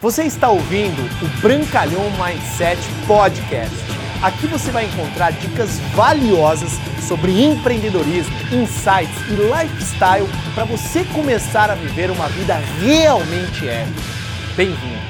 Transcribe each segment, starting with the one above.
Você está ouvindo o Brancalhão Mindset Podcast. Aqui você vai encontrar dicas valiosas sobre empreendedorismo, insights e lifestyle para você começar a viver uma vida realmente épica. Bem-vindo!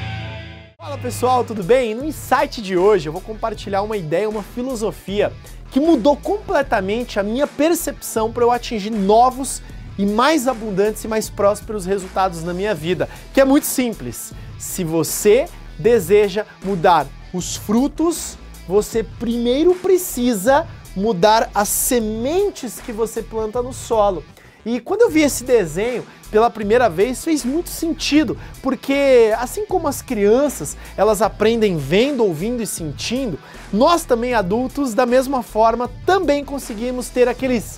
Fala pessoal, tudo bem? No insight de hoje eu vou compartilhar uma ideia, uma filosofia que mudou completamente a minha percepção para eu atingir novos e mais abundantes e mais prósperos resultados na minha vida, que é muito simples se você deseja mudar os frutos, você primeiro precisa mudar as sementes que você planta no solo. E quando eu vi esse desenho pela primeira vez, fez muito sentido, porque assim como as crianças, elas aprendem vendo, ouvindo e sentindo, nós também adultos, da mesma forma, também conseguimos ter aqueles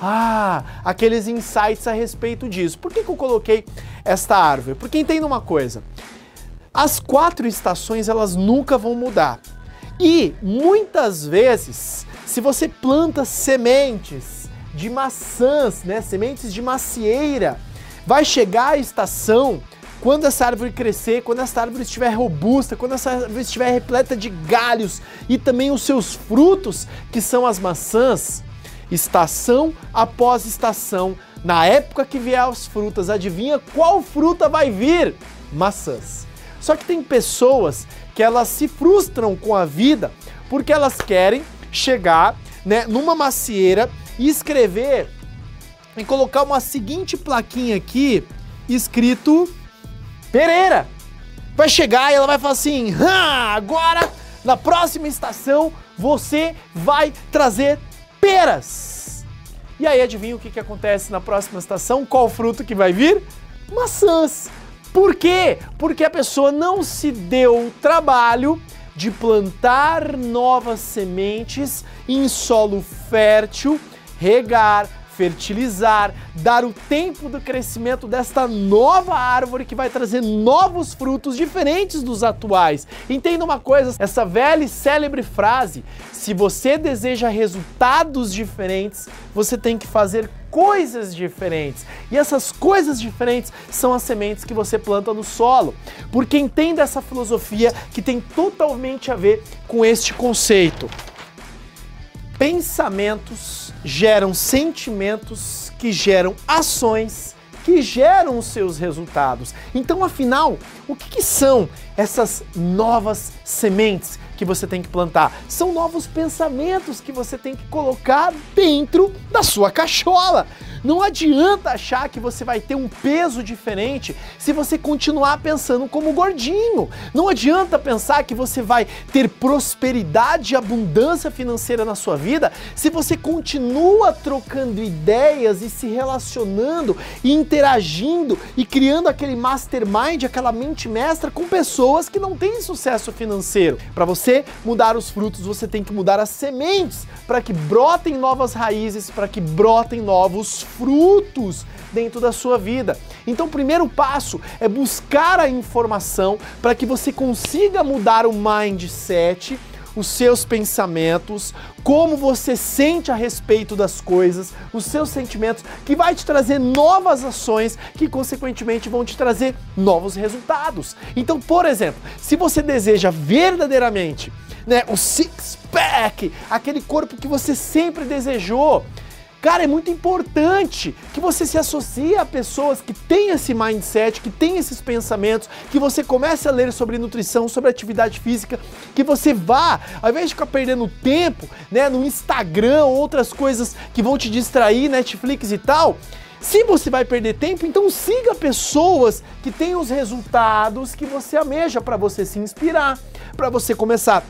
ah, aqueles insights a respeito disso. Por que, que eu coloquei esta árvore? Porque entenda uma coisa. As quatro estações elas nunca vão mudar. E muitas vezes, se você planta sementes de maçãs, né, sementes de macieira, vai chegar a estação quando essa árvore crescer, quando essa árvore estiver robusta, quando essa árvore estiver repleta de galhos e também os seus frutos, que são as maçãs, estação após estação, na época que vier as frutas, adivinha qual fruta vai vir? Maçãs. Só que tem pessoas que elas se frustram com a vida porque elas querem chegar né, numa macieira e escrever e colocar uma seguinte plaquinha aqui escrito Pereira. Vai chegar e ela vai falar assim: agora na próxima estação você vai trazer peras. E aí adivinha o que, que acontece na próxima estação? Qual fruto que vai vir? Maçãs. Por quê? Porque a pessoa não se deu o trabalho de plantar novas sementes em solo fértil, regar, fertilizar, dar o tempo do crescimento desta nova árvore que vai trazer novos frutos diferentes dos atuais. Entenda uma coisa, essa velha e célebre frase: se você deseja resultados diferentes, você tem que fazer coisas diferentes. E essas coisas diferentes são as sementes que você planta no solo. Porque entenda essa filosofia que tem totalmente a ver com este conceito. Pensamentos geram sentimentos que geram ações que geram os seus resultados. Então, afinal, o que, que, são essas novas sementes que você tem que plantar? São novos pensamentos que você tem que colocar dentro da sua cachola. Não adianta achar que você vai ter um peso diferente se você continuar pensando como gordinho. Não adianta pensar que você vai ter prosperidade e abundância financeira na sua vida se você continua trocando ideias e se relacionando e interagindo e criando aquele mastermind, aquela mente mestra com pessoas que não têm sucesso financeiro. Para você mudar os frutos, você tem que mudar as sementes para que brotem novas raízes, para que brotem novos frutos dentro da sua vida. Então, o primeiro passo é buscar a informação para que você consiga mudar o mindset os seus pensamentos, como você sente a respeito das coisas, os seus sentimentos, que vai te trazer novas ações que, consequentemente, vão te trazer novos resultados. Então, por exemplo, se você deseja verdadeiramente né, o six pack, aquele corpo que você sempre desejou, Cara, é muito importante que você se associe a pessoas que têm esse mindset, que têm esses pensamentos, que você comece a ler sobre nutrição, sobre atividade física, que você vá, ao invés de ficar perdendo tempo, né, no Instagram, outras coisas que vão te distrair, Netflix e tal, se você vai perder tempo, então siga pessoas que têm os resultados que você almeja para você se inspirar, para você começar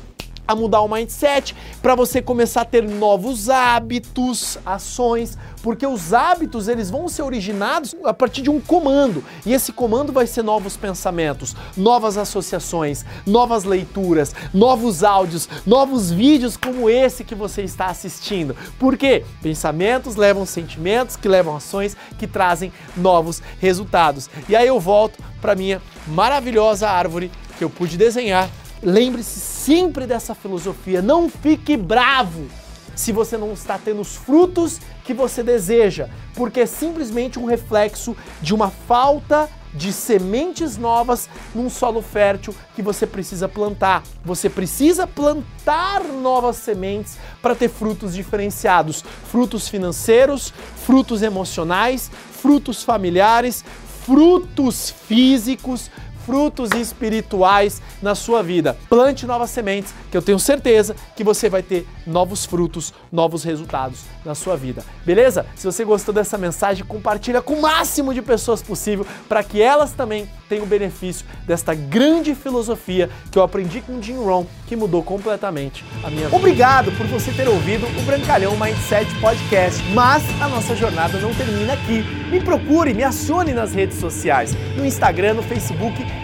a mudar o mindset, para você começar a ter novos hábitos, ações, porque os hábitos eles vão ser originados a partir de um comando, e esse comando vai ser novos pensamentos, novas associações, novas leituras, novos áudios, novos vídeos como esse que você está assistindo. Porque pensamentos levam sentimentos, que levam ações, que trazem novos resultados. E aí eu volto para minha maravilhosa árvore que eu pude desenhar Lembre-se sempre dessa filosofia. Não fique bravo se você não está tendo os frutos que você deseja, porque é simplesmente um reflexo de uma falta de sementes novas num solo fértil que você precisa plantar. Você precisa plantar novas sementes para ter frutos diferenciados, frutos financeiros, frutos emocionais, frutos familiares, frutos físicos, frutos espirituais na sua vida. Plante novas sementes, que eu tenho certeza que você vai ter novos frutos, novos resultados na sua vida. Beleza? Se você gostou dessa mensagem, compartilha com o máximo de pessoas possível para que elas também tenham o benefício desta grande filosofia que eu aprendi com Jim Rohn, que mudou completamente a minha vida. Obrigado por você ter ouvido o Brancalhão Mindset Podcast, mas a nossa jornada não termina aqui. Me procure, me acione nas redes sociais, no Instagram, no Facebook